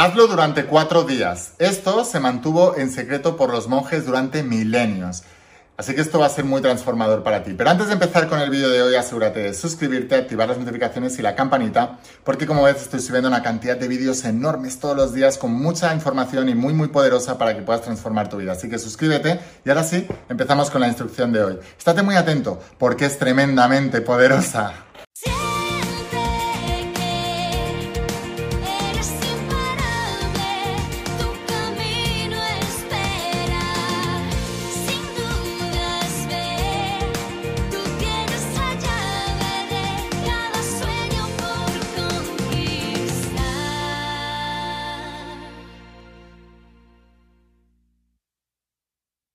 Hazlo durante cuatro días. Esto se mantuvo en secreto por los monjes durante milenios. Así que esto va a ser muy transformador para ti. Pero antes de empezar con el vídeo de hoy, asegúrate de suscribirte, activar las notificaciones y la campanita, porque como ves estoy subiendo una cantidad de vídeos enormes todos los días con mucha información y muy muy poderosa para que puedas transformar tu vida. Así que suscríbete y ahora sí, empezamos con la instrucción de hoy. Estate muy atento porque es tremendamente poderosa.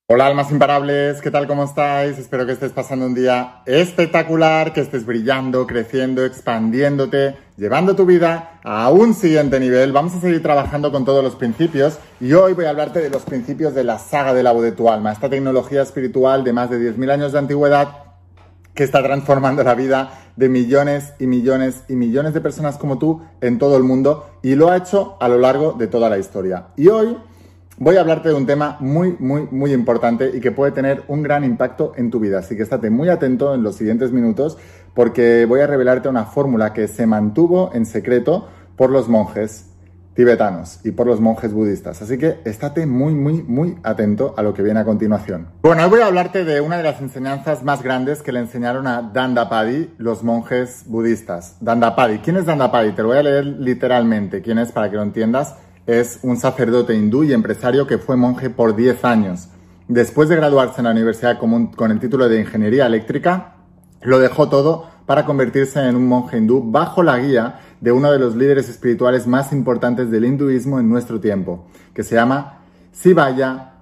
Hola almas imparables, ¿qué tal? ¿Cómo estáis? Espero que estés pasando un día espectacular, que estés brillando, creciendo, expandiéndote, llevando tu vida a un siguiente nivel. Vamos a seguir trabajando con todos los principios y hoy voy a hablarte de los principios de la saga de la voz de tu alma, esta tecnología espiritual de más de 10.000 años de antigüedad que está transformando la vida de millones y millones y millones de personas como tú en todo el mundo y lo ha hecho a lo largo de toda la historia. Y hoy voy a hablarte de un tema muy, muy, muy importante y que puede tener un gran impacto en tu vida. Así que estate muy atento en los siguientes minutos porque voy a revelarte una fórmula que se mantuvo en secreto por los monjes tibetanos y por los monjes budistas. Así que estate muy, muy, muy atento a lo que viene a continuación. Bueno, hoy voy a hablarte de una de las enseñanzas más grandes que le enseñaron a Dandapadi los monjes budistas. Dandapadi. ¿Quién es Dandapadi? Te lo voy a leer literalmente. ¿Quién es para que lo entiendas? Es un sacerdote hindú y empresario que fue monje por 10 años. Después de graduarse en la universidad con, el título de Ingeniería Eléctrica, lo dejó todo para convertirse en un monje hindú bajo la guía de uno de los líderes espirituales más importantes del hinduismo en nuestro tiempo, que se llama Sivaya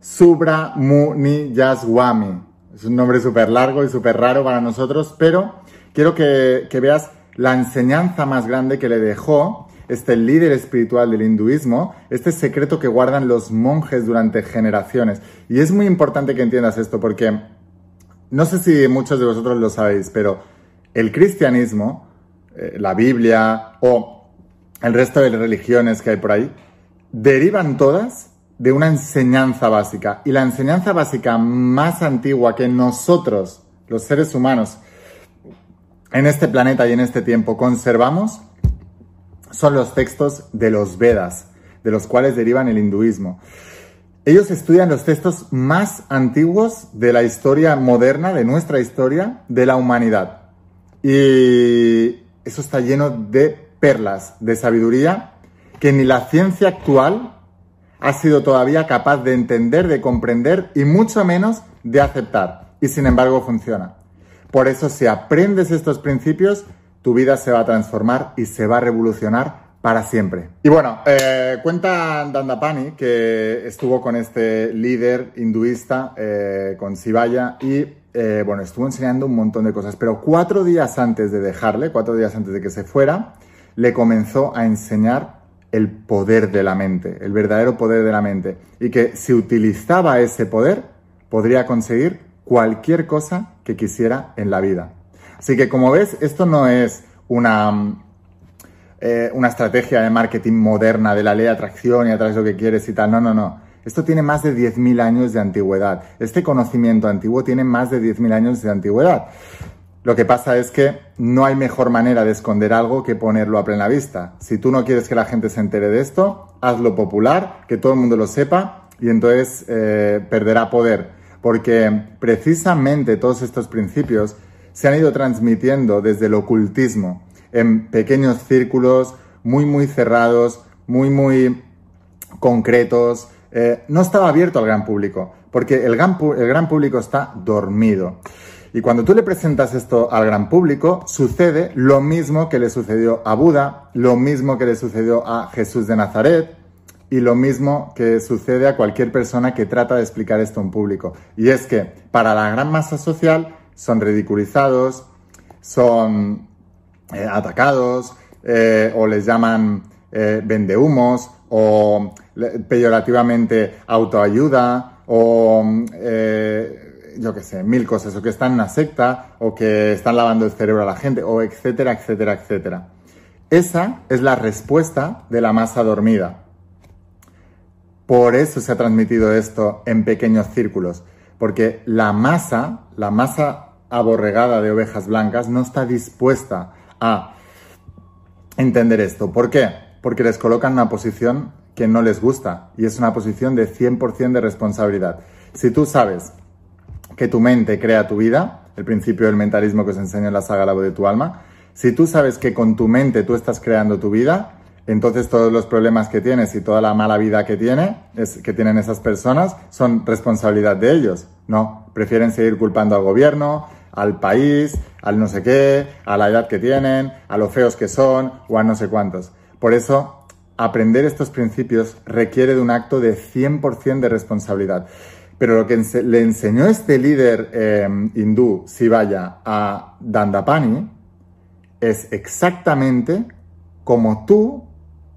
Subramuniyaswamy. Es un nombre súper largo y súper raro para nosotros, pero quiero que, que veas la enseñanza más grande que le dejó este líder espiritual del hinduismo, este secreto que guardan los monjes durante generaciones. Y es muy importante que entiendas esto porque no sé si muchos de vosotros lo sabéis, pero el cristianismo, eh, la Biblia o el resto de religiones que hay por ahí, derivan todas de una enseñanza básica. Y la enseñanza básica más antigua que nosotros, los seres humanos, en este planeta y en este tiempo conservamos son los textos de los Vedas, de los cuales derivan el hinduismo. Ellos estudian los textos más antiguos de la historia moderna, de nuestra historia, de la humanidad. Y eso está lleno de perlas, de sabiduría, que ni la ciencia actual ha sido todavía capaz de entender, de comprender y mucho menos de aceptar. Y sin embargo funciona. Por eso si aprendes estos principios, tu vida se va a transformar y se va a revolucionar para siempre. Y bueno, eh, cuenta Dandapani que estuvo con este líder hinduista, eh, con Sivaya, y eh, bueno, estuvo enseñando un montón de cosas, pero cuatro días antes de dejarle, cuatro días antes de que se fuera, le comenzó a enseñar el poder de la mente, el verdadero poder de la mente, y que si utilizaba ese poder, podría conseguir cualquier cosa que quisiera en la vida. Así que como ves, esto no es una, eh, una estrategia de marketing moderna de la ley de atracción y atrás lo que quieres y tal. No, no, no. Esto tiene más de 10.000 años de antigüedad. Este conocimiento antiguo tiene más de 10.000 años de antigüedad. Lo que pasa es que no hay mejor manera de esconder algo que ponerlo a plena vista. Si tú no quieres que la gente se entere de esto, hazlo popular, que todo el mundo lo sepa y entonces eh, perderá poder. Porque precisamente todos estos principios se han ido transmitiendo desde el ocultismo en pequeños círculos muy, muy cerrados, muy, muy concretos. Eh, no estaba abierto al gran público, porque el gran, el gran público está dormido. Y cuando tú le presentas esto al gran público, sucede lo mismo que le sucedió a Buda, lo mismo que le sucedió a Jesús de Nazaret y lo mismo que sucede a cualquier persona que trata de explicar esto en público. Y es que para la gran masa social son ridiculizados, son eh, atacados eh, o les llaman eh, vendehumos o peyorativamente autoayuda o yo qué sé, mil cosas, o que están en una secta o que están lavando el cerebro a la gente o etcétera, etcétera, etcétera. Esa es la respuesta de la masa dormida. Por eso se ha transmitido esto en pequeños círculos, porque la masa, la masa aborregada de ovejas blancas no está dispuesta a entender esto. ¿Por qué? Porque les colocan una posición que no les gusta y es una posición de 100% de responsabilidad. Si tú sabes que tu mente crea tu vida, el principio del mentalismo que os enseño en la saga La voz de tu alma, si tú sabes que con tu mente tú estás creando tu vida, entonces todos los problemas que tienes y toda la mala vida que, tiene, es, que tienen esas personas son responsabilidad de ellos. No, prefieren seguir culpando al gobierno, al país, al no sé qué, a la edad que tienen, a lo feos que son o a no sé cuántos. Por eso, aprender estos principios requiere de un acto de 100% de responsabilidad. Pero lo que le enseñó este líder eh, hindú, Sivaya, a Dandapani, es exactamente como tú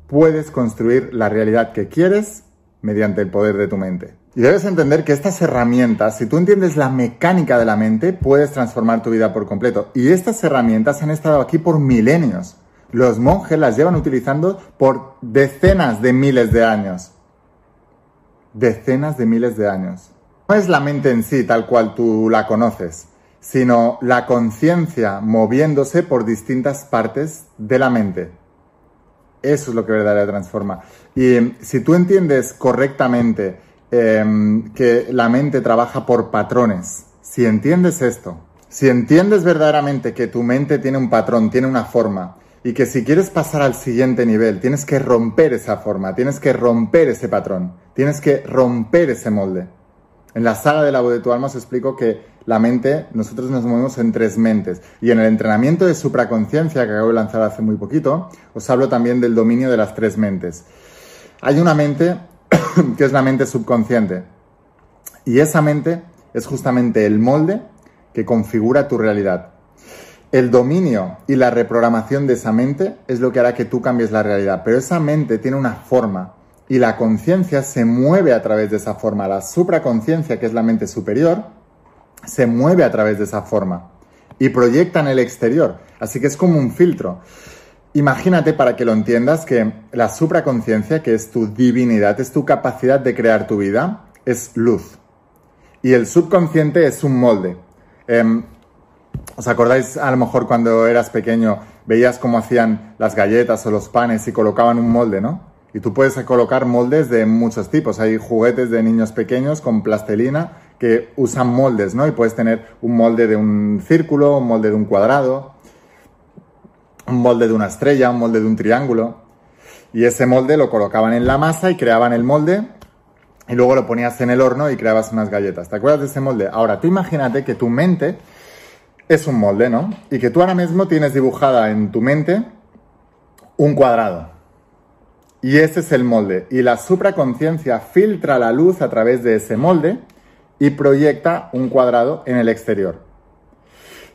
puedes construir la realidad que quieres mediante el poder de tu mente. Y debes entender que estas herramientas, si tú entiendes la mecánica de la mente, puedes transformar tu vida por completo. Y estas herramientas han estado aquí por milenios. Los monjes las llevan utilizando por decenas de miles de años. Decenas de miles de años. No es la mente en sí tal cual tú la conoces, sino la conciencia moviéndose por distintas partes de la mente. Eso es lo que verdaderamente transforma. Y si tú entiendes correctamente em, que la mente trabaja por patrones, si entiendes esto, si entiendes verdaderamente que tu mente tiene un patrón, tiene una forma, y que si quieres pasar al siguiente nivel, tienes que romper esa forma, tienes que romper ese patrón, tienes que romper ese molde. En la saga de la voz de tu alma os explico que la mente, nosotros nos movemos en tres mentes. Y en el entrenamiento de supraconciencia que acabo de lanzar hace muy poquito, os hablo también del dominio de las tres mentes. Hay una mente que es la mente subconsciente. Y esa mente es justamente el molde que configura tu realidad. El dominio y la reprogramación de esa mente es lo que hará que tú cambies la realidad. Pero esa mente tiene una forma y la conciencia se mueve a través de esa forma. La supraconciencia, que es la mente superior, se mueve a través de esa forma y proyecta en el exterior. Así que es como un filtro. Imagínate, para que lo entiendas, que la supraconciencia, que es tu divinidad, es tu capacidad de crear tu vida, es luz. Y el subconsciente es un molde. Em, ¿Os acordáis a lo mejor cuando eras pequeño, veías cómo hacían las galletas o los panes y colocaban un molde, ¿no? Y tú puedes colocar moldes de muchos tipos. Hay juguetes de niños pequeños con plastelina que usan moldes, ¿no? Y puedes tener un molde de un círculo, un molde de un cuadrado, un molde de una estrella, un molde de un triángulo. Y ese molde lo colocaban en la masa y creaban el molde y luego lo ponías en el horno y creabas unas galletas. ¿Te acuerdas de ese molde? Ahora, tú imagínate que tu mente es un molde, ¿no? Y que tú ahora mismo tienes dibujada en tu mente un cuadrado. Y ese es el molde. Y la supraconciencia filtra la luz a través de ese molde y proyecta un cuadrado en el exterior.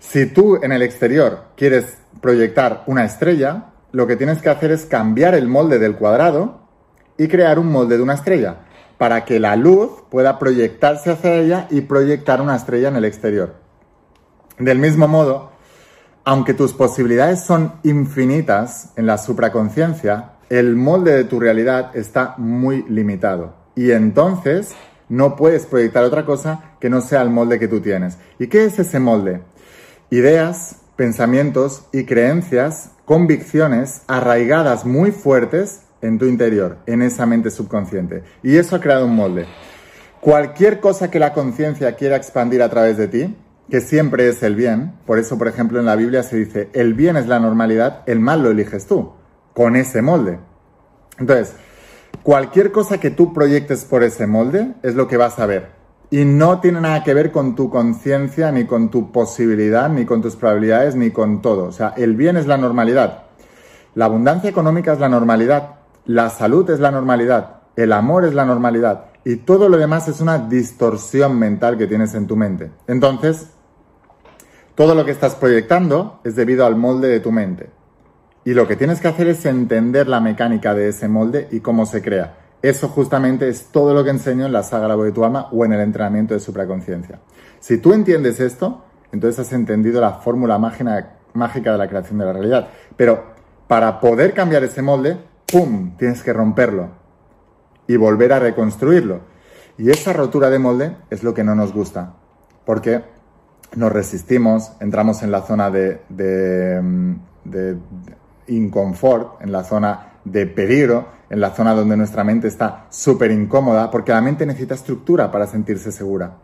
Si tú en el exterior quieres proyectar una estrella, lo que tienes que hacer es cambiar el molde del cuadrado y crear un molde de una estrella para que la luz pueda proyectarse hacia ella y proyectar una estrella en el exterior. Del mismo modo, aunque tus posibilidades son infinitas en la supraconciencia, el molde de tu realidad está muy limitado. Y entonces no puedes proyectar otra cosa que no sea el molde que tú tienes. ¿Y qué es ese molde? Ideas, pensamientos y creencias, convicciones arraigadas muy fuertes en tu interior, en esa mente subconsciente. Y eso ha creado un molde. Cualquier cosa que la conciencia quiera expandir a través de ti, que siempre es el bien, por eso, por ejemplo, en la Biblia se dice, el bien es la normalidad, el mal lo eliges tú, con ese molde. Entonces, Cualquier cosa que tú proyectes por ese molde es lo que vas a ver. Y no tiene nada que ver con tu conciencia, ni con tu posibilidad, ni con tus probabilidades, ni con todo. O sea, el bien es la normalidad. La abundancia económica es la normalidad. La salud es la normalidad. El amor es la normalidad. Y todo lo demás es una distorsión mental que tienes en tu mente. Entonces, todo lo que estás proyectando es debido al molde de tu mente. Y lo que tienes que hacer es entender la mecánica de ese molde y cómo se crea. Eso justamente es todo lo que enseño en la saga La voz tu alma o en el entrenamiento de supraconciencia. Si tú entiendes esto, entonces has entendido la fórmula mágica de la creación de la realidad. Pero para poder cambiar ese molde, ¡pum!, tienes que romperlo y volver a reconstruirlo. Y esa rotura de molde es lo que no nos gusta, porque nos resistimos, entramos en la zona de, de, de inconfort, en la zona de peligro, en la zona donde nuestra mente está súper incómoda, porque la mente necesita estructura para sentirse segura.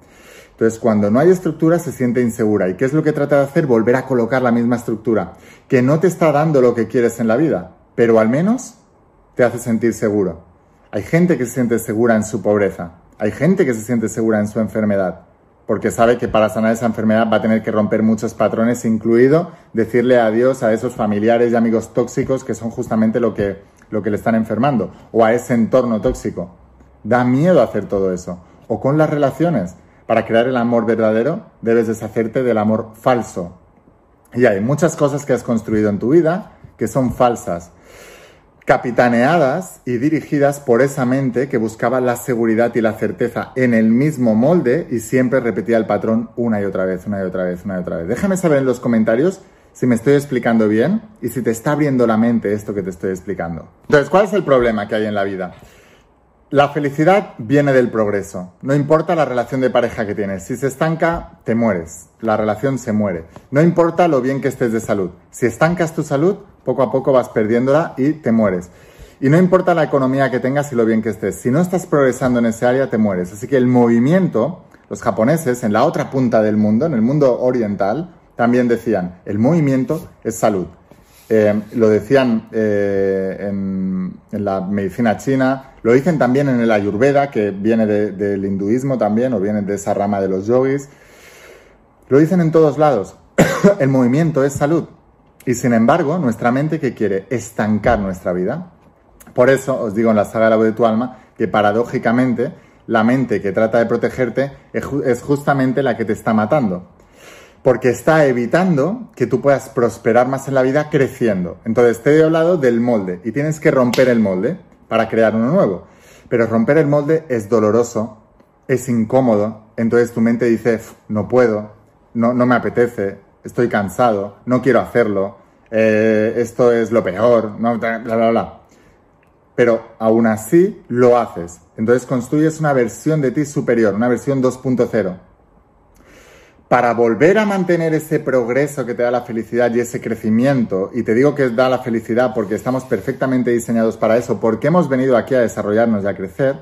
Entonces, cuando no hay estructura, se siente insegura. ¿Y qué es lo que trata de hacer? Volver a colocar la misma estructura, que no te está dando lo que quieres en la vida, pero al menos te hace sentir seguro. Hay gente que se siente segura en su pobreza, hay gente que se siente segura en su enfermedad, porque sabe que para sanar esa enfermedad va a tener que romper muchos patrones, incluido decirle adiós a esos familiares y amigos tóxicos que son justamente lo que, lo que le están enfermando, o a ese entorno tóxico. Da miedo hacer todo eso. O con las relaciones para crear el amor verdadero, debes deshacerte del amor falso. Y hay muchas cosas que has construido en tu vida que son falsas, capitaneadas y dirigidas por esa mente que buscaba la seguridad y la certeza en el mismo molde y siempre repetía el patrón una y otra vez, una y otra vez, una y otra vez. Déjame saber en los comentarios si me estoy explicando bien y si te está abriendo la mente esto que te estoy explicando. Entonces, ¿cuál es el problema que hay en la vida? La felicidad viene del progreso. No importa la relación de pareja que tienes. Si se estanca, te mueres. La relación se muere. No importa lo bien que estés de salud. Si estancas tu salud, poco a poco vas perdiéndola y te mueres. Y no importa la economía que tengas y lo bien que estés. Si no estás progresando en ese área, te mueres. Así que el movimiento, los japoneses, en la otra punta del mundo, en el mundo oriental, también decían, el movimiento es salud. Eh, lo decían eh, en, la medicina china, lo dicen también en el ayurveda, que viene del hinduismo también, o viene de esa rama de los yogis. Lo dicen en todos lados. el movimiento es salud. Y sin embargo, nuestra mente que quiere estancar nuestra vida. Por eso os digo en la saga de la voz de tu alma que paradójicamente la mente que trata de protegerte es justamente la que te está matando porque está evitando que tú puedas prosperar más en la vida creciendo. Entonces te he hablado del molde y tienes que romper el molde para crear uno nuevo. Pero romper el molde es doloroso, es incómodo, entonces tu mente dice, no puedo, no, no me apetece, estoy cansado, no quiero hacerlo, eh, esto es lo peor, no, bla, bla, bla. Pero aún así lo haces. Entonces construyes una versión de ti superior, una versión 2.0 para volver a mantener ese progreso que te da la felicidad y ese crecimiento, y te digo que da la felicidad porque estamos perfectamente diseñados para eso, porque hemos venido aquí a desarrollarnos y a crecer,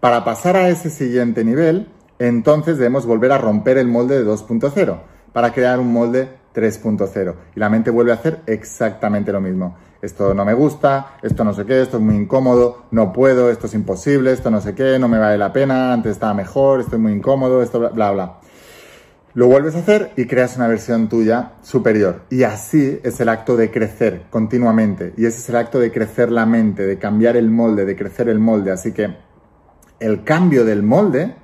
para pasar a ese siguiente nivel, entonces debemos volver a romper el molde de 2.0 para crear un molde 3.0. Y la mente vuelve a hacer exactamente lo mismo. Esto no me gusta, esto no sé qué, esto es muy incómodo, no puedo, esto es imposible, esto no sé qué, no me vale la pena, antes estaba mejor, estoy muy incómodo, esto bla, bla, bla. Lo vuelves a hacer y creas una versión tuya superior. Y así es el acto de crecer continuamente. Y ese es el acto de crecer la mente, de cambiar el molde, de crecer el molde. Así que el cambio del molde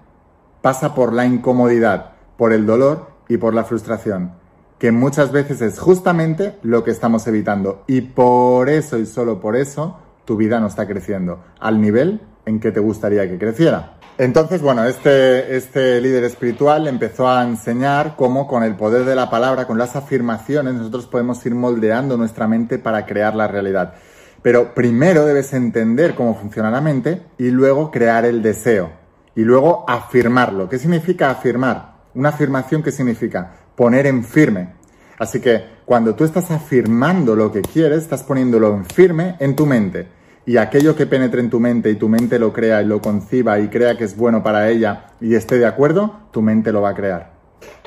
pasa por la incomodidad, por el dolor y por la frustración, que muchas veces es justamente lo que estamos evitando. Y por eso y solo por eso tu vida no está creciendo al nivel en que te gustaría que creciera. Entonces, bueno, este, este líder espiritual empezó a enseñar cómo con el poder de la palabra, con las afirmaciones, nosotros podemos ir moldeando nuestra mente para crear la realidad. Pero primero debes entender cómo funciona la mente y luego crear el deseo. Y luego afirmarlo. ¿Qué significa afirmar? Una afirmación, ¿qué significa? Poner en firme. Así que cuando tú estás afirmando lo que quieres, estás poniéndolo en firme en tu mente y aquello que penetre en tu mente y tu mente lo crea y lo conciba y crea que es bueno para ella y esté de acuerdo, tu mente lo va a crear.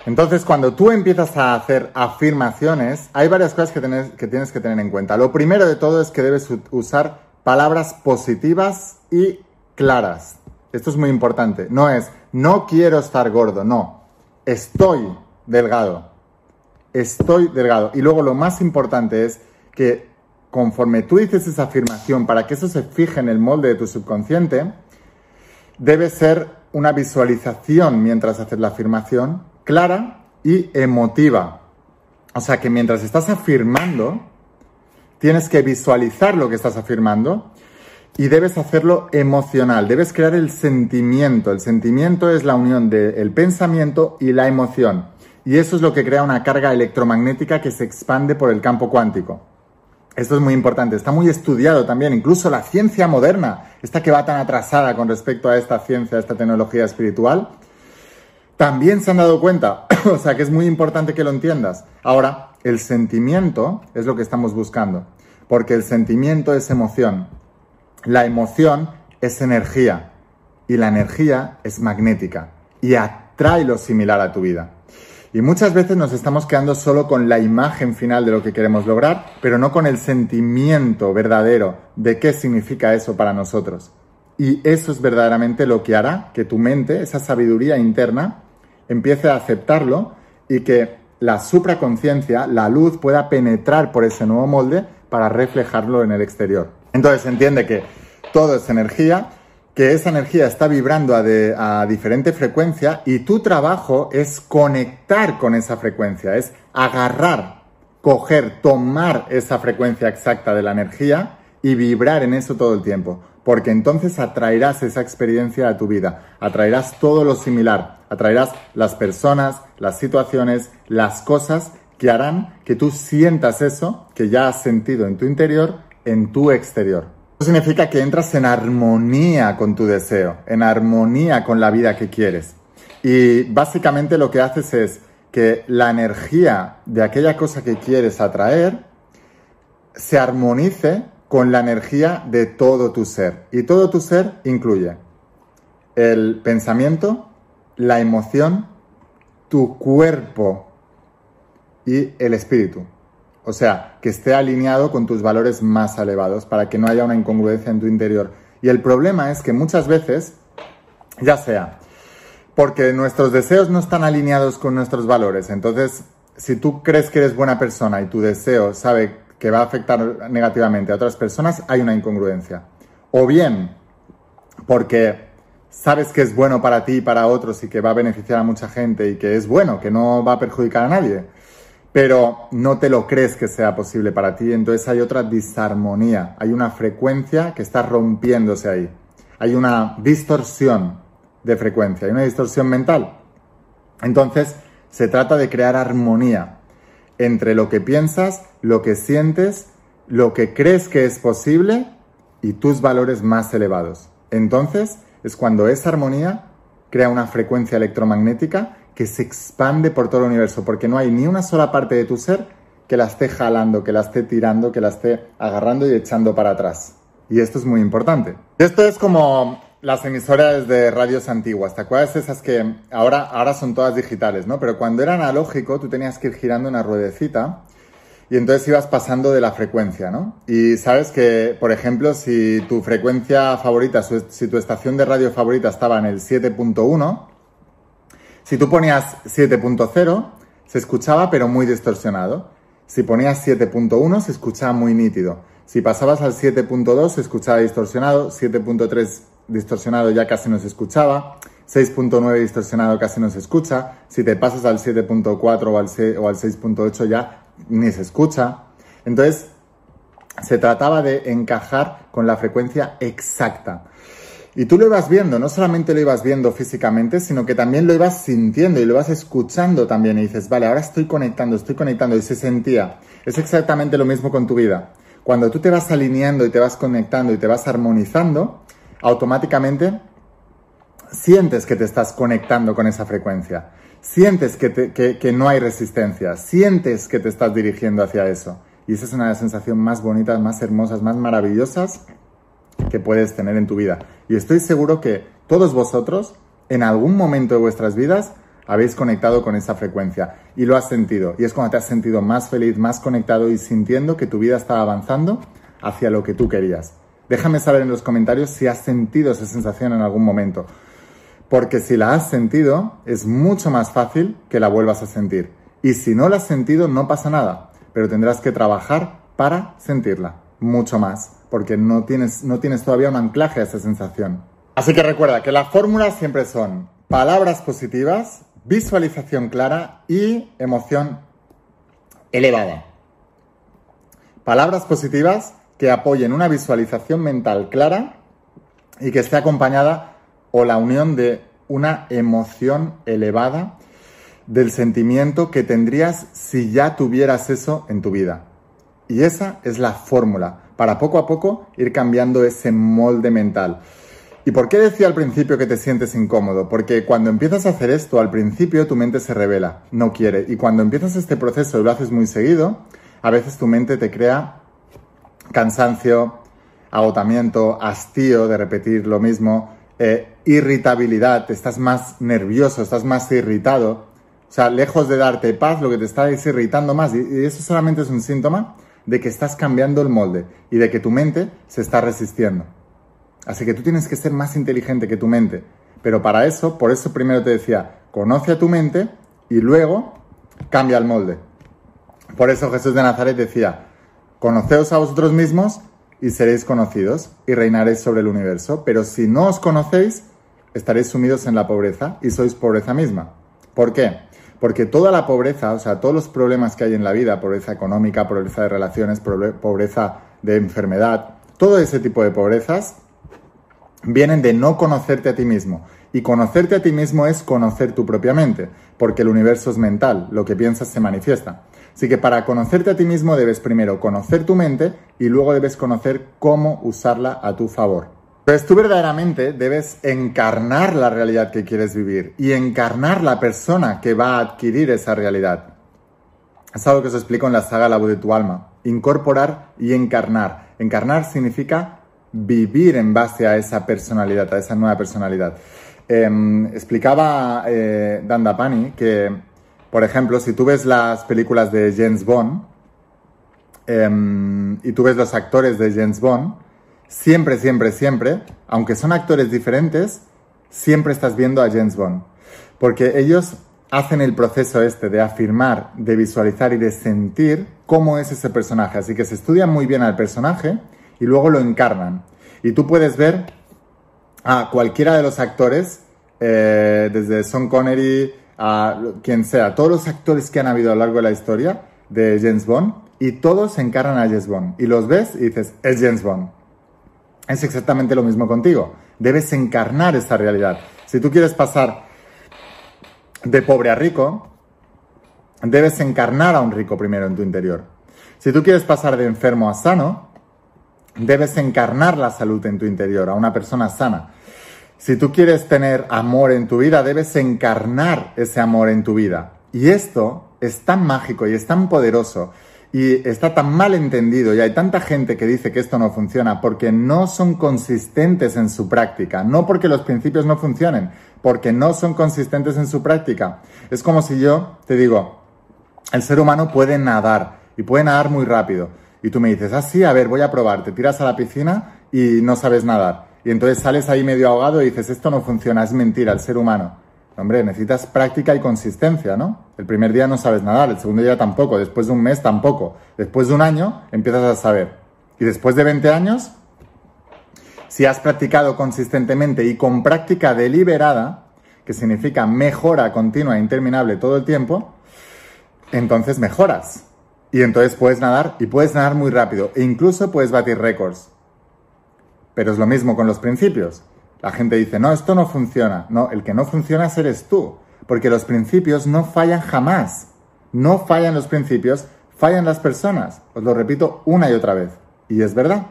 Entonces, cuando tú empiezas a hacer afirmaciones, hay varias cosas que que tienes que tener en cuenta. Lo primero de todo es que debes usar palabras positivas y claras. Esto es muy importante. No es, no quiero estar gordo, no. Estoy delgado. Estoy delgado. Y luego lo más importante es que conforme tú dices esa afirmación, para que eso se fije en el molde de tu subconsciente, debe ser una visualización mientras haces la afirmación clara y emotiva. O sea que mientras estás afirmando, tienes que visualizar lo que estás afirmando y debes hacerlo emocional, debes crear el sentimiento. El sentimiento es la unión del pensamiento y la emoción. Y eso es lo que crea una carga electromagnética que se expande por el campo cuántico. Esto es muy importante, está muy estudiado también, incluso la ciencia moderna, esta que va tan atrasada con respecto a esta ciencia, a esta tecnología espiritual, también se han dado cuenta, o sea que es muy importante que lo entiendas. Ahora, el sentimiento es lo que estamos buscando, porque el sentimiento es emoción, la emoción es energía y la energía es magnética y atrae lo similar a tu vida. Y muchas veces nos estamos quedando solo con la imagen final de lo que queremos lograr, pero no con el sentimiento verdadero de qué significa eso para nosotros. Y eso es verdaderamente lo que hará que tu mente, esa sabiduría interna, empiece a aceptarlo y que la supraconciencia, la luz, pueda penetrar por ese nuevo molde para reflejarlo en el exterior. Entonces entiende que todo es energía que esa energía está vibrando a, diferente frecuencia y tu trabajo es conectar con esa frecuencia, es agarrar, coger, tomar esa frecuencia exacta de la energía y vibrar en eso todo el tiempo, porque entonces atraerás esa experiencia a tu vida, atraerás todo lo similar, atraerás las personas, las situaciones, las cosas que harán que tú sientas eso que ya has sentido en tu interior, en tu exterior. Significa que entras en armonía con tu deseo, en armonía con la vida que quieres. Y básicamente lo que haces es que la energía de aquella cosa que quieres atraer se armonice con la energía de todo tu ser. Y todo tu ser incluye el pensamiento, la emoción, tu cuerpo y el espíritu. O sea, que esté alineado con tus valores más elevados para que no haya una incongruencia en tu interior. Y el problema es que muchas veces, ya sea porque nuestros deseos no están alineados con nuestros valores, entonces si tú crees que eres buena persona y tu deseo sabe que va a afectar negativamente a otras personas, hay una incongruencia. O bien porque sabes que es bueno para ti y para otros y que va a beneficiar a mucha gente y que es bueno, que no va a perjudicar a nadie pero no te lo crees que sea posible para ti, entonces hay otra disarmonía, hay una frecuencia que está rompiéndose ahí, hay una distorsión de frecuencia, hay una distorsión mental. Entonces se trata de crear armonía entre lo que piensas, lo que sientes, lo que crees que es posible y tus valores más elevados. Entonces es cuando esa armonía crea una frecuencia electromagnética que se expande por todo el universo, porque no hay ni una sola parte de tu ser que la esté jalando, que la esté tirando, que la esté agarrando y echando para atrás. Y esto es muy importante. Esto es como las emisoras de radios antiguas. ¿Te acuerdas esas que ahora, ahora son todas digitales, ¿no? Pero cuando era analógico tú tenías que ir girando una ruedecita y entonces ibas pasando de la frecuencia, ¿no? Y sabes que, por ejemplo, si tu frecuencia favorita, si tu estación de radio favorita estaba en el 7.1, si tú ponías 7.0, se escuchaba pero muy distorsionado. Si ponías 7.1, se escuchaba muy nítido. Si pasabas al 7.2, se escuchaba distorsionado. 7.3 distorsionado ya casi no se escuchaba. 6.9 distorsionado casi no se escucha. Si te pasas al 7.4 o al 6.8 ya ni se escucha. Entonces, se trataba de encajar con la frecuencia exacta. Y tú lo ibas viendo, no solamente lo ibas viendo físicamente, sino que también lo ibas sintiendo y lo ibas escuchando también. Y dices, vale, ahora estoy conectando, estoy conectando. Y se sentía. Es exactamente lo mismo con tu vida. Cuando tú te vas alineando y te vas conectando y te vas armonizando, automáticamente sientes que te estás conectando con esa frecuencia. Sientes que, que no hay resistencia. Sientes que te estás dirigiendo hacia eso. Y esa es una de las sensaciones más bonitas, más hermosas, más maravillosas que puedes tener en tu vida. Y estoy seguro que todos vosotros, en algún momento de vuestras vidas, habéis conectado con esa frecuencia y lo has sentido. Y es cuando te has sentido más feliz, más conectado y sintiendo que tu vida está avanzando hacia lo que tú querías. Déjame saber en los comentarios si has sentido esa sensación en algún momento. Porque si la has sentido, es mucho más fácil que la vuelvas a sentir. Y si no la has sentido, no pasa nada. Pero tendrás que trabajar para sentirla. Mucho más porque no tienes, no tienes todavía un anclaje a esa sensación. Así que recuerda que las fórmulas siempre son palabras positivas, visualización clara y emoción elevada. Palabras positivas que apoyen una visualización mental clara y que esté acompañada o la unión de una emoción elevada del sentimiento que tendrías si ya tuvieras eso en tu vida. Y esa es la fórmula para poco a poco ir cambiando ese molde mental. ¿Y por qué decía al principio que te sientes incómodo? Porque cuando empiezas a hacer esto, al principio tu mente se revela, no quiere. Y cuando empiezas este proceso y lo haces muy seguido, a veces tu mente te crea cansancio, agotamiento, hastío de repetir lo mismo, eh, irritabilidad, estás más nervioso, estás más irritado. O sea, lejos de darte paz, lo que te está es irritando más. Y, eso solamente es un síntoma de que estás cambiando el molde y de que tu mente se está resistiendo. Así que tú tienes que ser más inteligente que tu mente. Pero para eso, por eso primero te decía, conoce a tu mente y luego cambia el molde. Por eso Jesús de Nazaret decía, conoceos a vosotros mismos y seréis conocidos y reinaréis sobre el universo. Pero si no os conocéis, estaréis sumidos en la pobreza y sois pobreza misma. ¿Por qué? Porque toda la pobreza, o sea, todos los problemas que hay en la vida, pobreza económica, pobreza de relaciones, pobreza de enfermedad, todo ese tipo de pobrezas, vienen de no conocerte a ti mismo. Y conocerte a ti mismo es conocer tu propia mente, porque el universo es mental, lo que piensas se manifiesta. Así que para conocerte a ti mismo debes primero conocer tu mente y luego debes conocer cómo usarla a tu favor. Pues tú verdaderamente debes encarnar la realidad que quieres vivir y encarnar la persona que va a adquirir esa realidad. Es algo que os explico en la saga La voz de tu alma. Incorporar y encarnar. Encarnar significa vivir en base a esa personalidad, a esa nueva personalidad. Em, explicaba eh, Dandapani que, por ejemplo, si tú ves las películas de James Bond em, y tú ves los actores de James Bond, siempre, siempre, siempre, aunque son actores diferentes, siempre estás viendo a James Bond. Porque ellos hacen el proceso este de afirmar, de visualizar y de sentir cómo es ese personaje. Así que se estudian muy bien al personaje y luego lo encarnan. Y tú puedes ver a cualquiera de los actores, eh, desde Sean Connery a quien sea, todos los actores que han habido a lo largo de la historia de James Bond, y todos encarnan a James Bond. Y los ves y dices, es James Bond. Es exactamente lo mismo contigo. Debes encarnar esa realidad. Si tú quieres pasar de pobre a rico, debes encarnar a un rico primero en tu interior. Si tú quieres pasar de enfermo a sano, debes encarnar la salud en tu interior, a una persona sana. Si tú quieres tener amor en tu vida, debes encarnar ese amor en tu vida. Y esto es tan mágico y es tan poderoso y está tan mal entendido y hay tanta gente que dice que esto no funciona porque no son consistentes en su práctica, no porque los principios no funcionen, porque no son consistentes en su práctica. Es como si yo te digo, el ser humano puede nadar y puede nadar muy rápido. Y tú me dices, ah, sí, a ver, voy a probar, te tiras a la piscina y no sabes nadar. Y entonces sales ahí medio ahogado y dices, esto no funciona, es mentira, el ser humano. Hombre, necesitas práctica y consistencia, ¿no? El primer día no sabes nadar, el segundo día tampoco, después de un mes tampoco, después de un año empiezas a saber. Y después de 20 años, si has practicado consistentemente y con práctica deliberada, que significa mejora continua e interminable todo el tiempo, entonces mejoras. Y entonces puedes nadar y puedes nadar muy rápido e incluso puedes batir récords. Pero es lo mismo con los principios. La gente dice, no, esto no funciona. No, el que no funciona eres tú, porque los principios no fallan jamás. No fallan los principios, fallan las personas. Os lo repito una y otra vez. Y es verdad.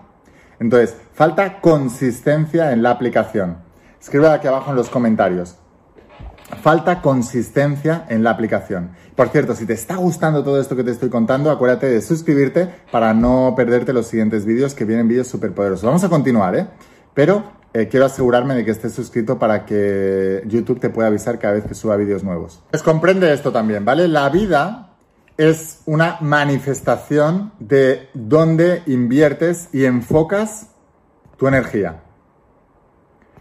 Entonces, falta consistencia en la aplicación. Escribe aquí abajo en los comentarios. Falta consistencia en la aplicación. Por cierto, si te está gustando todo esto que te estoy contando, acuérdate de suscribirte para no perderte los siguientes vídeos que vienen vídeos súper poderosos. Vamos a continuar, ¿eh? Pero eh, quiero asegurarme de que estés suscrito para que YouTube te pueda avisar cada vez que suba vídeos nuevos. Pues comprende esto también, ¿vale? La vida es una manifestación de dónde inviertes y enfocas tu energía.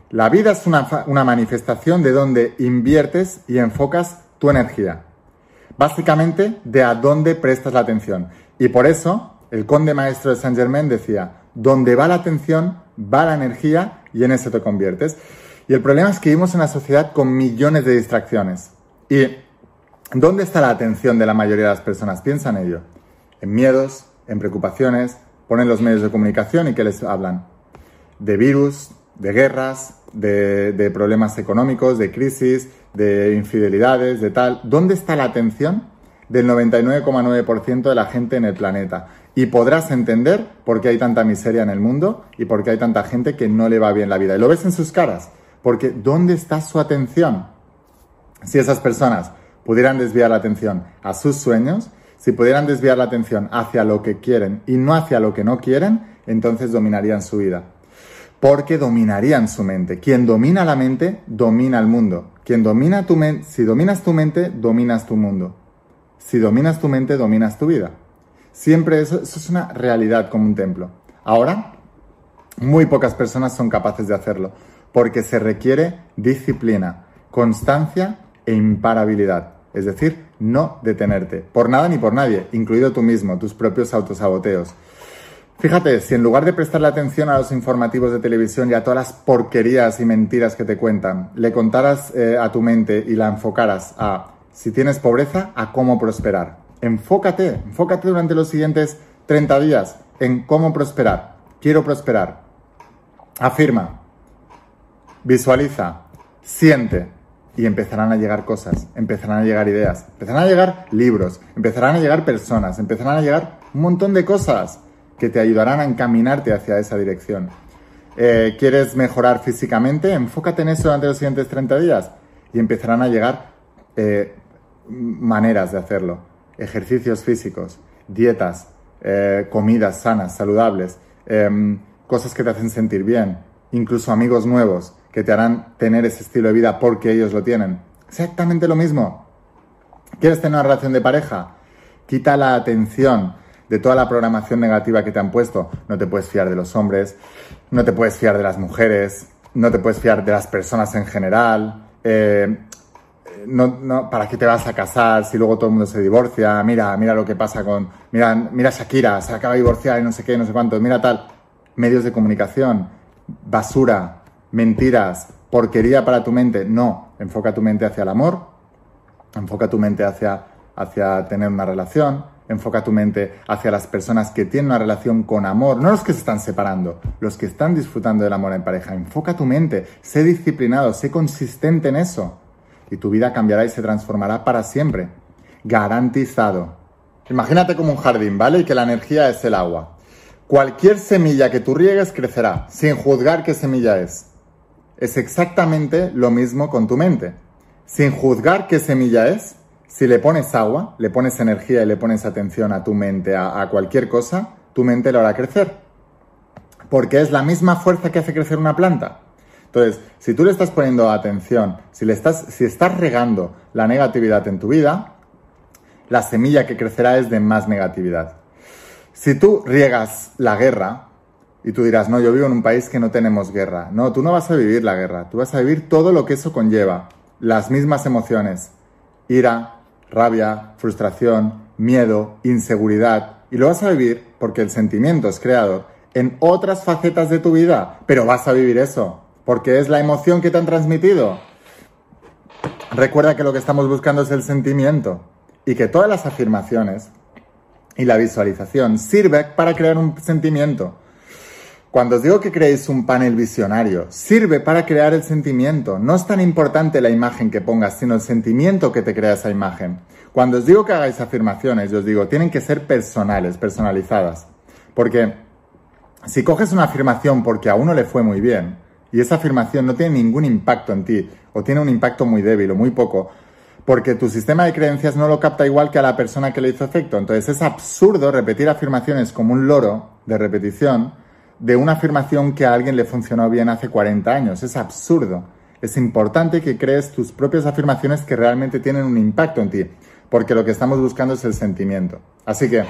La vida es una, manifestación de dónde inviertes y enfocas tu energía. Básicamente, de a dónde prestas la atención. Y por eso, el conde maestro de Saint Germain decía, donde va la atención, va la energía y en eso te conviertes. Y el problema es que vivimos en una sociedad con millones de distracciones. ¿Y dónde está la atención de la mayoría de las personas? Piensa en ello. En miedos, en preocupaciones, ponen los medios de comunicación y que les hablan de virus, de guerras, de, de problemas económicos, de crisis, de infidelidades, de tal. ¿Dónde está la atención del 99,9% de la gente en el planeta? Y podrás entender por qué hay tanta miseria en el mundo y por qué hay tanta gente que no le va bien la vida. Y lo ves en sus caras, porque ¿dónde está su atención? Si esas personas pudieran desviar la atención a sus sueños, si pudieran desviar la atención hacia lo que quieren y no hacia lo que no quieren, entonces dominarían su vida. Porque dominarían su mente. Quien domina la mente, domina el mundo. Quien domina tu mente, si dominas tu mente, dominas tu mundo. Si dominas tu mente, dominas tu vida. Siempre eso, es una realidad como un templo. Ahora, muy pocas personas son capaces de hacerlo, porque se requiere disciplina, constancia e imparabilidad. Es decir, no detenerte, por nada ni por nadie, incluido tú mismo, tus propios autosaboteos. Fíjate, si en lugar de prestarle atención a los informativos de televisión y a todas las porquerías y mentiras que te cuentan, le contaras eh, a tu mente y la enfocaras a, si tienes pobreza, a cómo prosperar. Enfócate, enfócate durante los siguientes 30 días en cómo prosperar. Quiero prosperar. Afirma, visualiza, siente, y empezarán a llegar cosas, empezarán a llegar ideas, empezarán a llegar libros, empezarán a llegar personas, empezarán a llegar un montón de cosas que te ayudarán a encaminarte hacia esa dirección. Eh, ¿Quieres mejorar físicamente? Enfócate en eso durante los siguientes 30 días y empezarán a llegar eh, maneras de hacerlo. Ejercicios físicos, dietas, eh, comidas sanas, saludables, em, cosas que te hacen sentir bien, incluso amigos nuevos que te harán tener ese estilo de vida porque ellos lo tienen. Exactamente lo mismo. ¿Quieres tener una relación de pareja? Quita la atención de toda la programación negativa que te han puesto. No te puedes fiar de los hombres, no te puedes fiar de las mujeres, no te puedes fiar de las personas en general. Eh, no, ¿Para qué te vas a casar si luego todo el mundo se divorcia? Mira, mira lo que pasa con... Mira, mira Shakira, se acaba de divorciar y no sé qué, no sé cuánto. Mira tal. Medios de comunicación, basura, mentiras, porquería para tu mente. No, enfoca tu mente hacia el amor, enfoca tu mente hacia, hacia tener una relación, enfoca tu mente hacia las personas que tienen una relación con amor, no los que se están separando, los que están disfrutando del amor en pareja. Enfoca tu mente, sé disciplinado, sé consistente en eso. Y tu vida cambiará y se transformará para siempre. Garantizado. Imagínate como un jardín, ¿vale? Y que la energía es el agua. Cualquier semilla que tú riegues crecerá, sin juzgar qué semilla es. Es exactamente lo mismo con tu mente. Sin juzgar qué semilla es, si le pones agua, le pones energía y le pones atención a tu mente, a, cualquier cosa, tu mente lo hará crecer. Porque es la misma fuerza que hace crecer una planta. Entonces, si tú le estás poniendo atención, si, le estás, si estás regando la negatividad en tu vida, la semilla que crecerá es de más negatividad. Si tú riegas la guerra, y tú dirás, no, yo vivo en un país que no tenemos guerra. No, tú no vas a vivir la guerra, tú vas a vivir todo lo que eso conlleva. Las mismas emociones, ira, rabia, frustración, miedo, inseguridad. Y lo vas a vivir porque el sentimiento es creador en otras facetas de tu vida, pero vas a vivir eso, porque es la emoción que te han transmitido. Recuerda que lo que estamos buscando es el sentimiento y que todas las afirmaciones y la visualización sirve para crear un sentimiento. Cuando os digo que creéis un panel visionario, sirve para crear el sentimiento. No es tan importante la imagen que pongas, sino el sentimiento que te crea esa imagen. Cuando os digo que hagáis afirmaciones, yo os digo, tienen que ser personales, personalizadas. Porque si coges una afirmación porque a uno le fue muy bien, y esa afirmación no tiene ningún impacto en ti, o tiene un impacto muy débil o muy poco, porque tu sistema de creencias no lo capta igual que a la persona que le hizo efecto. Entonces es absurdo repetir afirmaciones como un loro de repetición, de una afirmación que a alguien le funcionó bien hace 40 años. Es absurdo. Es importante que crees tus propias afirmaciones que realmente tienen un impacto en ti, porque lo que estamos buscando es el sentimiento. Así que,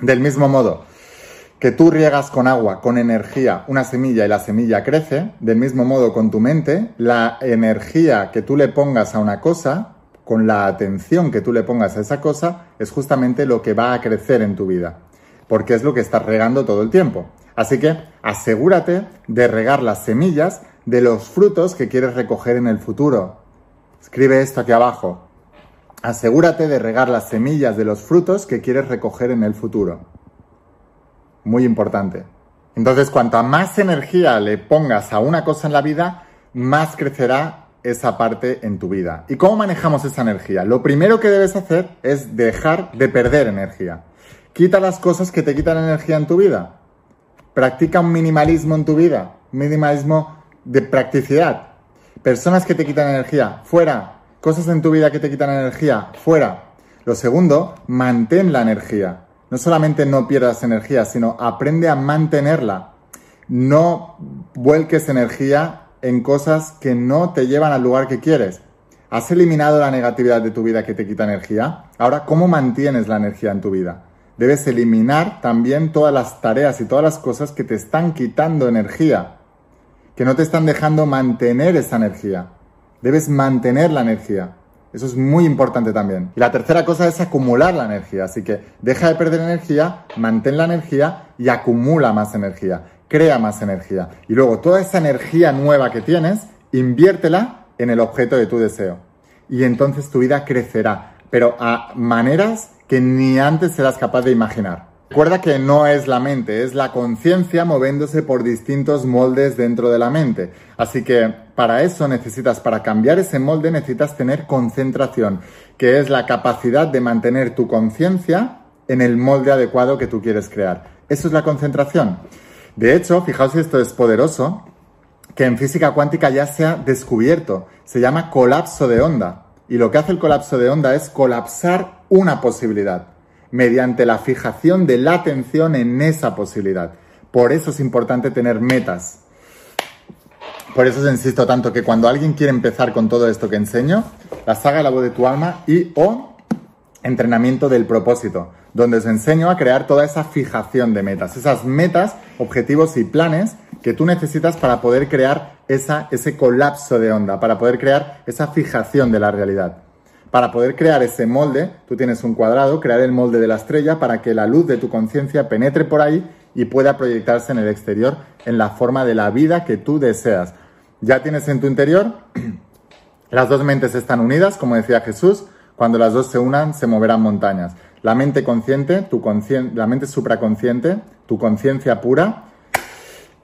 del mismo modo que tú riegas con agua, con energía, una semilla y la semilla crece, del mismo modo con tu mente, la energía que tú le pongas a una cosa, con la atención que tú le pongas a esa cosa, es justamente lo que va a crecer en tu vida, porque es lo que estás regando todo el tiempo. Así que asegúrate de regar las semillas de los frutos que quieres recoger en el futuro. Escribe esto aquí abajo. Asegúrate de regar las semillas de los frutos que quieres recoger en el futuro. Muy importante. Entonces, cuanta más energía le pongas a una cosa en la vida, más crecerá esa parte en tu vida. ¿Y cómo manejamos esa energía? Lo primero que debes hacer es dejar de perder energía. quita las cosas que te quitan energía en tu vida. Practica un minimalismo en tu vida, minimalismo de practicidad. Personas que te quitan energía, fuera. Cosas en tu vida que te quitan energía, fuera. Lo segundo, mantén la energía. No solamente no pierdas energía, sino aprende a mantenerla. No vuelques energía en cosas que no te llevan al lugar que quieres. ¿Has eliminado la negatividad de tu vida que te quita energía? Ahora, ¿cómo mantienes la energía en tu vida? Debes eliminar también todas las tareas y todas las cosas que te están quitando energía, que no te están dejando mantener esa energía. Debes mantener la energía. Eso es muy importante también. Y la tercera cosa es acumular la energía. Así que deja de perder energía, mantén la energía y acumula más energía. Crea más energía. Y luego toda esa energía nueva que tienes, inviértela en el objeto de tu deseo. Y entonces tu vida crecerá, pero a maneras que ni antes serás capaz de imaginar. Recuerda que no es la mente, es la conciencia moviéndose por distintos moldes dentro de la mente. Así que para eso necesitas, para cambiar ese molde, necesitas tener concentración, que es la capacidad de mantener tu conciencia en el molde adecuado que tú quieres crear. Eso es la concentración. De hecho, fijaos si esto es poderoso, que en física cuántica ya se ha descubierto. Se llama colapso de onda. Y lo que hace el colapso de onda es colapsar una posibilidad mediante la fijación de la atención en esa posibilidad. Por eso es importante tener metas. Por eso os insisto tanto que cuando alguien quiere empezar con todo esto que enseño, la saga La voz de tu alma y o entrenamiento del propósito, donde os enseño a crear toda esa fijación de metas, esas metas, objetivos y planes que tú necesitas para poder crear esa, ese colapso de onda, para poder crear esa fijación de la realidad. Para poder crear ese molde, tú tienes un cuadrado, crear el molde de la estrella para que la luz de tu conciencia penetre por ahí y pueda proyectarse en el exterior en la forma de la vida que tú deseas. Ya tienes en tu interior, las dos mentes están unidas, como decía Jesús, cuando las dos se unan se moverán montañas. La mente consciente, tu la mente supraconsciente, tu conciencia pura,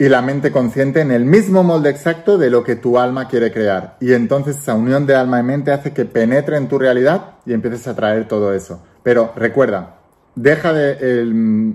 y la mente consciente en el mismo molde exacto de lo que tu alma quiere crear. Y entonces esa unión de alma y mente hace que penetre en tu realidad y empieces a traer todo eso. Pero recuerda, deja de...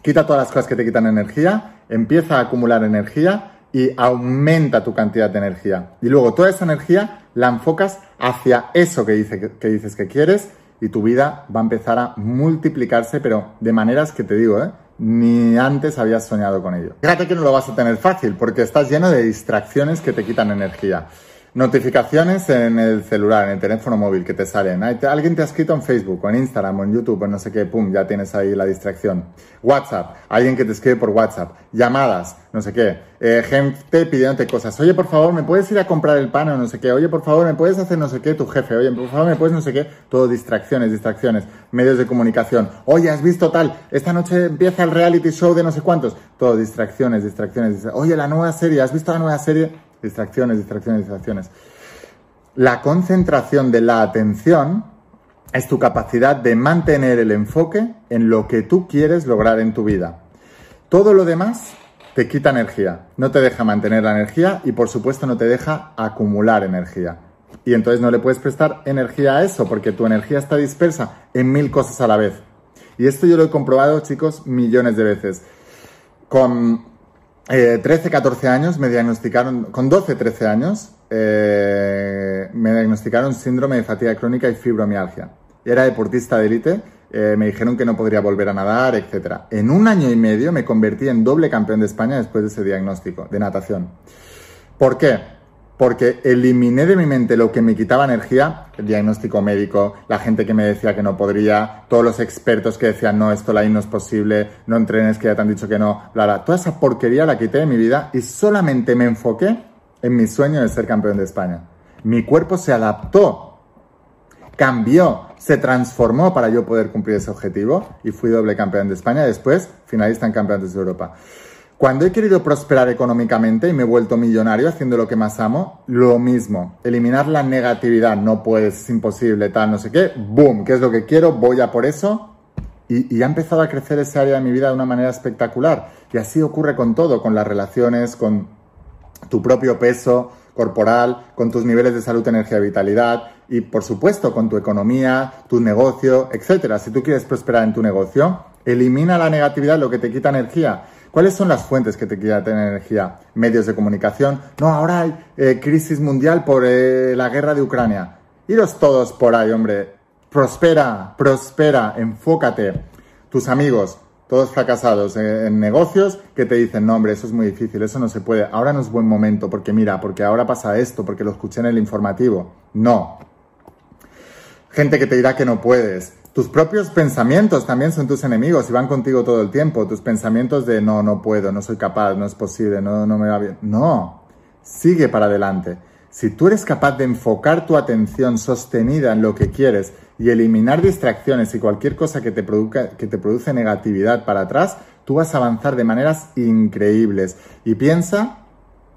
quita todas las cosas que te quitan energía, empieza a acumular energía y aumenta tu cantidad de energía. Y luego toda esa energía la enfocas hacia eso que, que dices que quieres y tu vida va a empezar a multiplicarse, pero de maneras que te digo, ¿eh? Ni antes habías soñado con ello. Fíjate que no lo vas a tener fácil porque estás lleno de distracciones que te quitan energía. Notificaciones en el celular, en el teléfono móvil que te salen. Alguien te ha escrito en Facebook o en Instagram o en YouTube o no sé qué, pum, ya tienes ahí la distracción. WhatsApp, alguien que te escribe por WhatsApp. Llamadas, no sé qué. Eh, gente pidiéndote cosas. Oye, por favor, ¿me puedes ir a comprar el pan o no sé qué? Oye, por favor, ¿me puedes hacer no sé qué? Tu jefe. Oye, por favor, ¿me puedes no sé qué? Todo distracciones, distracciones. Medios de comunicación. Oye, ¿has visto tal? Esta noche empieza el reality show de no sé cuántos. Todo distracciones, distracciones. Oye, la nueva serie. ¿Has visto la nueva serie? Distracciones, distracciones, distracciones. La concentración de la atención es tu capacidad de mantener el enfoque en lo que tú quieres lograr en tu vida. Todo lo demás te quita energía, no te deja mantener la energía y por supuesto no te deja acumular energía. Y entonces no le puedes prestar energía a eso porque tu energía está dispersa en mil cosas a la vez. Y esto yo lo he comprobado, chicos, millones de veces. Con 13, eh, 14 años me diagnosticaron, con 12, 13 años, eh, me diagnosticaron síndrome de fatiga crónica y fibromialgia. Era deportista de élite, eh, me dijeron que no podría volver a nadar, etc. En un año y medio me convertí en doble campeón de España después de ese diagnóstico de natación. ¿Por qué? Porque eliminé de mi mente lo que me quitaba energía, el diagnóstico médico, la gente que me decía que no podría, todos los expertos que decían, no, esto la no es posible, no entrenes que ya te han dicho que no, bla, bla. Toda esa porquería la quité de mi vida y solamente me enfoqué en mi sueño de ser campeón de España. Mi cuerpo se adaptó, cambió, se transformó para yo poder cumplir ese objetivo y fui doble campeón de España, después finalista en campeonatos de Europa. Cuando he querido prosperar económicamente y me he vuelto millonario haciendo lo que más amo, lo mismo. Eliminar la negatividad, no puedes, es imposible, tal, no sé qué. ¡Boom! ¿Qué es lo que quiero? Voy a por eso. Y, ha empezado a crecer esa área de mi vida de una manera espectacular. Y así ocurre con todo, con las relaciones, con tu propio peso corporal, con tus niveles de salud, energía vitalidad. Y por supuesto, con tu economía, tu negocio, etc. Si tú quieres prosperar en tu negocio, Elimina la negatividad, lo que te quita energía. ¿Cuáles son las fuentes que te quitan energía? Medios de comunicación. No, ahora hay eh, crisis mundial por eh, la guerra de Ucrania. Iros todos por ahí, hombre. Prospera, prospera, enfócate. Tus amigos, todos fracasados en negocios, que te dicen, no, hombre, eso es muy difícil, eso no se puede. Ahora no es buen momento, porque mira, porque ahora pasa esto, porque lo escuché en el informativo. No. Gente que te dirá que no puedes tus propios pensamientos también son tus enemigos y van contigo todo el tiempo. Tus pensamientos de no, no puedo, no soy capaz, no es posible, no, no me va bien. No, sigue para adelante. Si tú eres capaz de enfocar tu atención sostenida en lo que quieres y eliminar distracciones y cualquier cosa que te, produzca, que te produce negatividad para atrás, tú vas a avanzar de maneras increíbles. Y piensa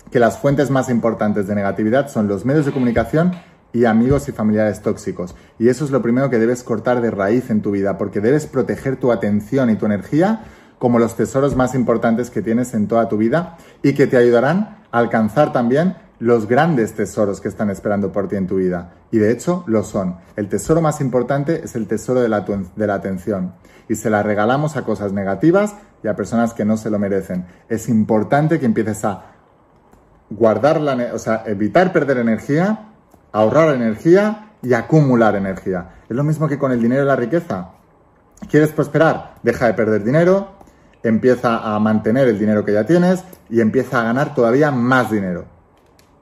que las fuentes más importantes de negatividad son los medios de comunicación y amigos y familiares tóxicos. Y eso es lo primero que debes cortar de raíz en tu vida, porque debes proteger tu atención y tu energía como los tesoros más importantes que tienes en toda tu vida y que te ayudarán a alcanzar también los grandes tesoros que están esperando por ti en tu vida. Y de hecho lo son. El tesoro más importante es el tesoro de la, de la atención. Y se la regalamos a cosas negativas y a personas que no se lo merecen. Es importante que empieces a guardar la, o sea, evitar perder energía ahorrar energía y acumular energía. Es lo mismo que con el dinero y la riqueza. ¿Quieres prosperar? Deja de perder dinero, empieza a mantener el dinero que ya tienes y empieza a ganar todavía más dinero.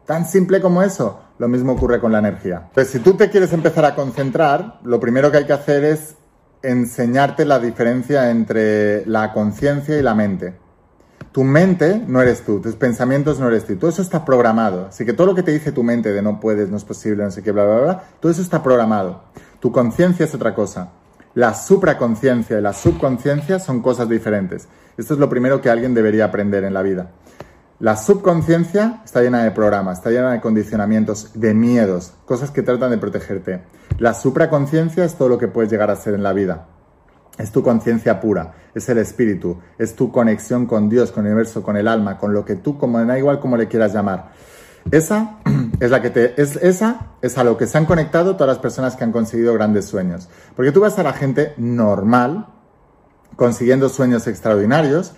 Tan simple como eso. Lo mismo ocurre con la energía. Pues si tú te quieres empezar a concentrar, lo primero que hay que hacer es enseñarte la diferencia entre la conciencia y la mente. Tu mente no eres tú, tus pensamientos no eres tú, todo eso está programado. Así que todo lo que te dice tu mente de no puedes, no es posible, no sé qué, bla, bla, bla, todo eso está programado. Tu conciencia es otra cosa. La supraconciencia y la subconsciencia son cosas diferentes. Esto es lo primero que alguien debería aprender en la vida. La subconsciencia está llena de programas, está llena de condicionamientos, de miedos, cosas que tratan de protegerte. La supraconciencia es todo lo que puedes llegar a ser en la vida. Es tu conciencia pura, es el espíritu, es tu conexión con Dios, con el universo, con el alma, con lo que tú, como da igual como le quieras llamar. Esa es la que te, es, esa es a lo que se han conectado todas las personas que han conseguido grandes sueños. Porque tú vas a la gente normal, consiguiendo sueños extraordinarios,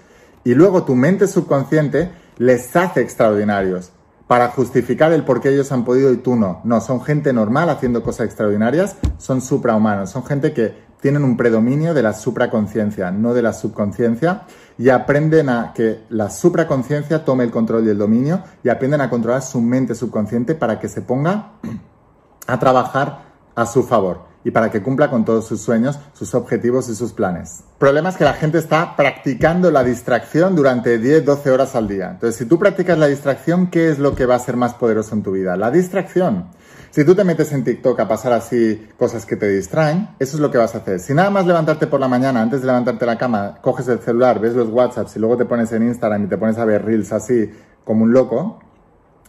y luego tu mente subconsciente les hace extraordinarios para justificar el por qué ellos han podido y tú no. No, son gente normal haciendo cosas extraordinarias, son suprahumanos, son gente que tienen un predominio de la supraconciencia, no de la subconsciencia, y aprenden a que la supraconciencia tome el control y el dominio y aprenden a controlar su mente subconsciente para que se ponga a trabajar a su favor y para que cumpla con todos sus sueños, sus objetivos y sus planes. El problema es que la gente está practicando la distracción durante 10, 12 horas al día. Entonces, si tú practicas la distracción, ¿qué es lo que va a ser más poderoso en tu vida? La distracción. Si tú te metes en TikTok a pasar así cosas que te distraen, eso es lo que vas a hacer. Si nada más levantarte por la mañana, antes de levantarte la cama, coges el celular, ves los WhatsApps y luego te pones en Instagram y te pones a ver reels así como un loco,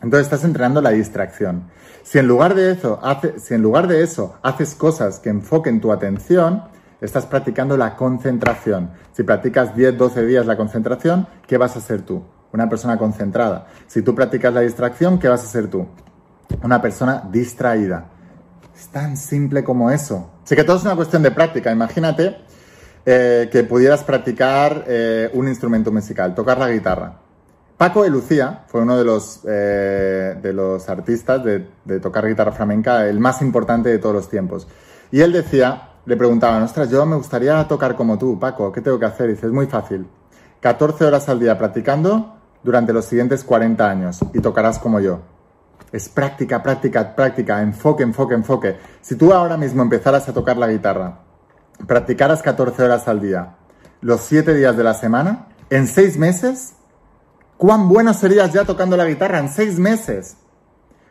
entonces estás entrenando la distracción. Si en lugar de eso, si en lugar de eso haces cosas que enfoquen tu atención, estás practicando la concentración. Si practicas 10, 12 días la concentración, ¿qué vas a ser tú? Una persona concentrada. Si tú practicas la distracción, ¿qué vas a ser tú? Una persona distraída. Es tan simple como eso. Sé que todo es una cuestión de práctica. Imagínate eh, que pudieras practicar eh, un instrumento musical, tocar la guitarra. Paco de Lucía fue uno de los, eh, de los artistas de, tocar guitarra flamenca, el más importante de todos los tiempos. Y él decía, le preguntaba, ostras, yo me gustaría tocar como tú, Paco, ¿qué tengo que hacer? Y dice, es muy fácil. 14 horas al día practicando durante los siguientes 40 años y tocarás como yo. Es práctica, práctica, práctica, enfoque, enfoque, enfoque. Si tú ahora mismo empezaras a tocar la guitarra, practicaras 14 horas al día, los 7 días de la semana, en 6 meses, ¿cuán bueno serías ya tocando la guitarra? En 6 meses.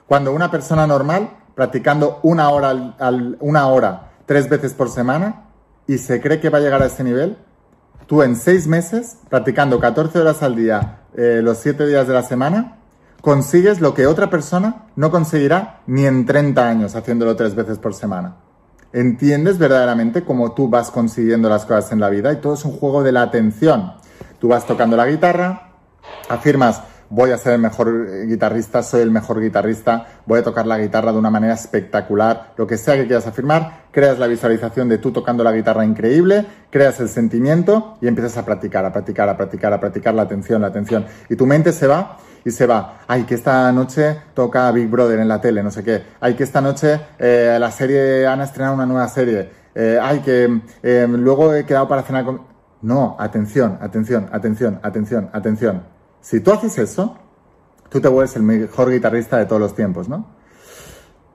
Cuando una persona normal, practicando una hora, una hora tres veces por semana, y se cree que va a llegar a ese nivel, tú en 6 meses, practicando 14 horas al día, eh, los 7 días de la semana, consigues lo que otra persona no conseguirá ni en 30 años haciéndolo tres veces por semana. ¿Entiendes verdaderamente cómo tú vas consiguiendo las cosas en la vida? Y todo es un juego de la atención. Tú vas tocando la guitarra, afirmas voy a ser el mejor eh, guitarrista, soy el mejor guitarrista, voy a tocar la guitarra de una manera espectacular, lo que sea que quieras afirmar, creas la visualización de tú tocando la guitarra increíble, creas el sentimiento y empiezas a practicar, a practicar, a practicar, a practicar la atención, la atención. Y tu mente se va y se va. Ay, que esta noche toca Big Brother en la tele, no sé qué. Ay, que esta noche eh, la serie, han estrenado una nueva serie. Eh, ay, que eh, luego he quedado para cenar con... No, atención, atención, atención, atención, atención. Si tú haces eso, tú te vuelves el mejor guitarrista de todos los tiempos, ¿no?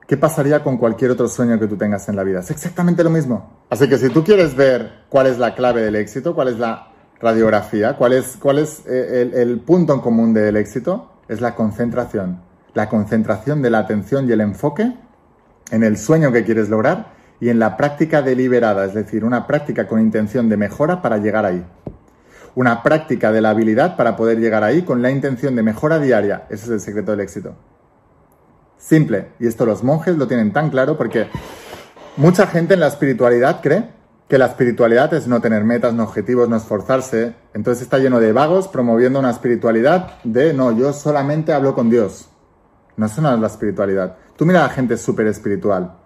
¿Qué pasaría con cualquier otro sueño que tú tengas en la vida? Es exactamente lo mismo. Así que si tú quieres ver cuál es la clave del éxito, cuál es la radiografía, cuál es, cuál es eh, el, el punto en común del éxito, es la concentración. La concentración de la atención y el enfoque en el sueño que quieres lograr y en la práctica deliberada, es decir, una práctica con intención de mejora para llegar ahí. Una práctica de la habilidad para poder llegar ahí con la intención de mejora diaria. Ese es el secreto del éxito. Simple. Y esto los monjes lo tienen tan claro porque mucha gente en la espiritualidad cree que la espiritualidad es no tener metas, no objetivos, no esforzarse. Entonces está lleno de vagos promoviendo una espiritualidad de no, yo solamente hablo con Dios. No, eso no es la espiritualidad. Tú mira a la gente súper espiritual.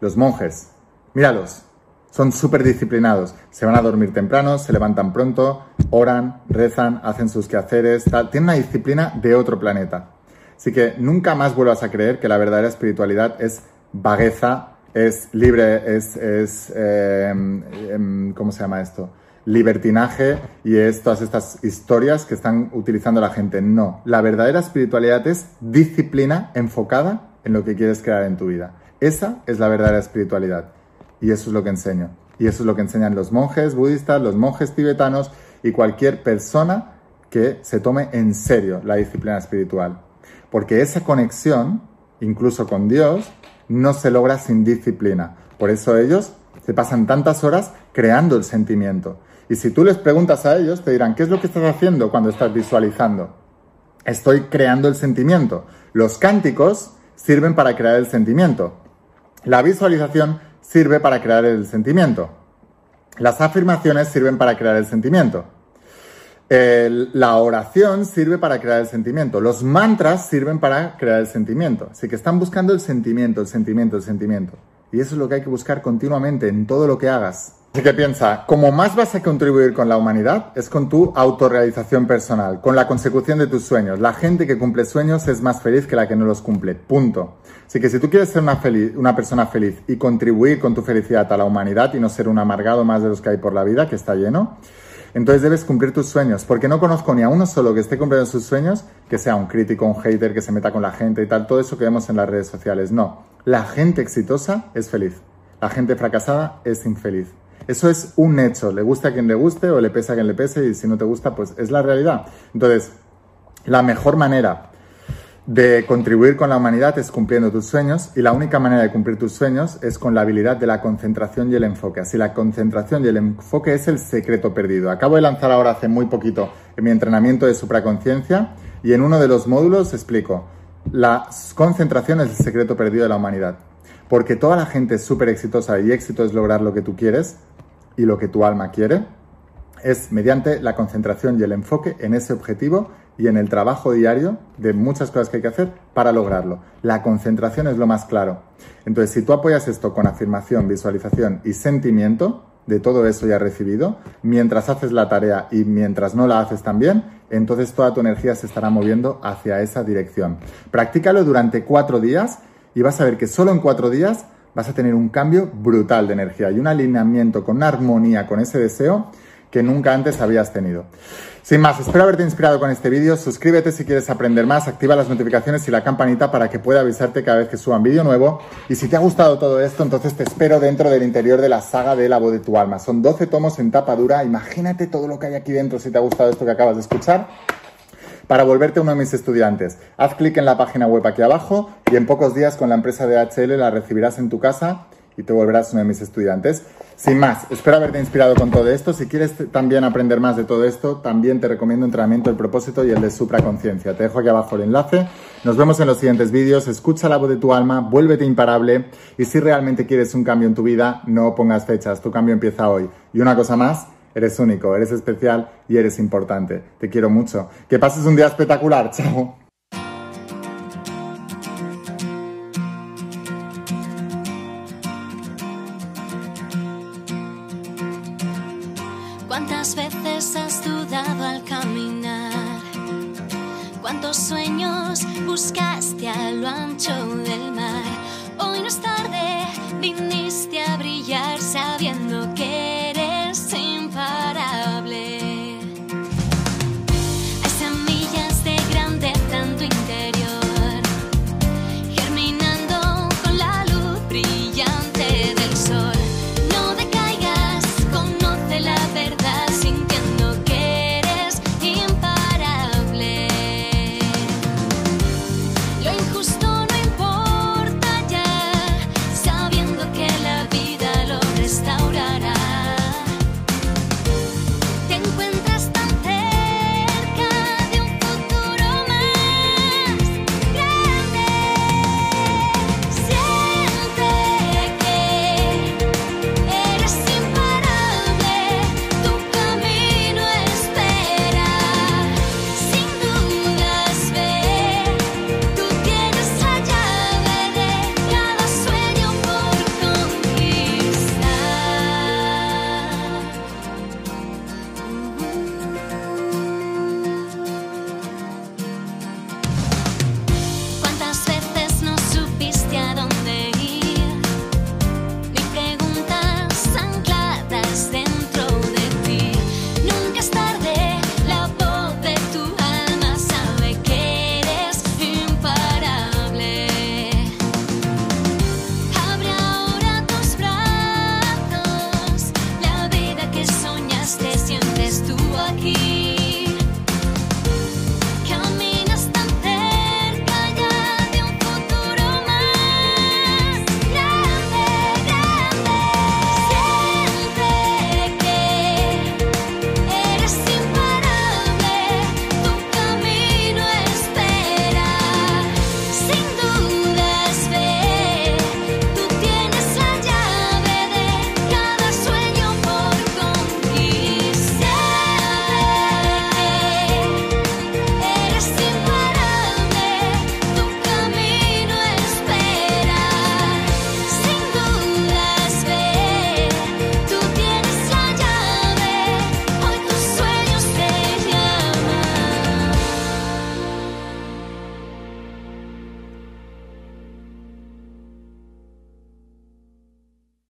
Los monjes, míralos, son súper disciplinados. Se van a dormir temprano, se levantan pronto, oran, rezan, hacen sus quehaceres, tal. Tienen una disciplina de otro planeta. Así que nunca más vuelvas a creer que la verdadera espiritualidad es vagueza, es libre, es, es eh, em, ¿cómo se llama esto? Libertinaje y es todas estas historias que están utilizando la gente. No, la verdadera espiritualidad es disciplina enfocada en lo que quieres crear en tu vida. Esa es la verdadera espiritualidad. Y eso es lo que enseño. Y eso es lo que enseñan los monjes budistas, los monjes tibetanos y cualquier persona que se tome en serio la disciplina espiritual. Porque esa conexión, incluso con Dios, no se logra sin disciplina. Por eso ellos se pasan tantas horas creando el sentimiento. Y si tú les preguntas a ellos, te dirán, ¿qué es lo que estás haciendo cuando estás visualizando? Estoy creando el sentimiento. Los cánticos sirven para crear el sentimiento. La visualización sirve para crear el sentimiento. Las afirmaciones sirven para crear el sentimiento. La oración sirve para crear el sentimiento. Los mantras sirven para crear el sentimiento. Así que están buscando el sentimiento, el sentimiento, el sentimiento. Y eso es lo que hay que buscar continuamente en todo lo que hagas. Así que piensa, como más vas a contribuir con la humanidad es con tu autorrealización personal, con la consecución de tus sueños. La gente que cumple sueños es más feliz que la que no los cumple. Punto. Así que si tú quieres ser una, feliz, una persona feliz y contribuir con tu felicidad a la humanidad y no ser un amargado más de los que hay por la vida, que está lleno, entonces debes cumplir tus sueños, porque no conozco ni a uno solo que esté cumpliendo sus sueños, que sea un crítico, un hater, que se meta con la gente y tal, todo eso que vemos en las redes sociales. No, la gente exitosa es feliz, la gente fracasada es infeliz. Eso es un hecho, le gusta a quien le guste o le pesa a quien le pese y si no te gusta, pues es la realidad. Entonces, la mejor manera de contribuir con la humanidad es cumpliendo tus sueños y la única manera de cumplir tus sueños es con la habilidad de la concentración y el enfoque. Así la concentración y el enfoque es el secreto perdido. Acabo de lanzar ahora hace muy poquito mi entrenamiento de supraconciencia y en uno de los módulos explico, la concentración es el secreto perdido de la humanidad. Porque toda la gente es súper exitosa y éxito es lograr lo que tú quieres, y lo que tu alma quiere es mediante la concentración y el enfoque en ese objetivo y en el trabajo diario de muchas cosas que hay que hacer para lograrlo. La concentración es lo más claro. Entonces, si tú apoyas esto con afirmación, visualización y sentimiento de todo eso ya recibido, mientras haces la tarea y mientras no la haces también, entonces toda tu energía se estará moviendo hacia esa dirección. Practícalo durante cuatro días y vas a ver que solo en cuatro días vas a tener un cambio brutal de energía y un alineamiento con una armonía con ese deseo que nunca antes habías tenido. Sin más, espero haberte inspirado con este vídeo. Suscríbete si quieres aprender más, activa las notificaciones y la campanita para que pueda avisarte cada vez que suba un vídeo nuevo. Y si te ha gustado todo esto, entonces te espero dentro del interior de la saga de La voz de tu alma. Son 12 tomos en tapa dura. Imagínate todo lo que hay aquí dentro si te ha gustado esto que acabas de escuchar para volverte uno de mis estudiantes. Haz clic en la página web aquí abajo y en pocos días con la empresa de HL la recibirás en tu casa y te volverás uno de mis estudiantes. Sin más, espero haberte inspirado con todo esto. Si quieres también aprender más de todo esto, también te recomiendo entrenamiento del propósito y el de supraconciencia. Te dejo aquí abajo el enlace. Nos vemos en los siguientes vídeos. Escucha la voz de tu alma, vuélvete imparable y si realmente quieres un cambio en tu vida, no pongas fechas. Tu cambio empieza hoy. Y una cosa más, Eres único, eres especial y eres importante. Te quiero mucho. Que pases un día espectacular. Chao.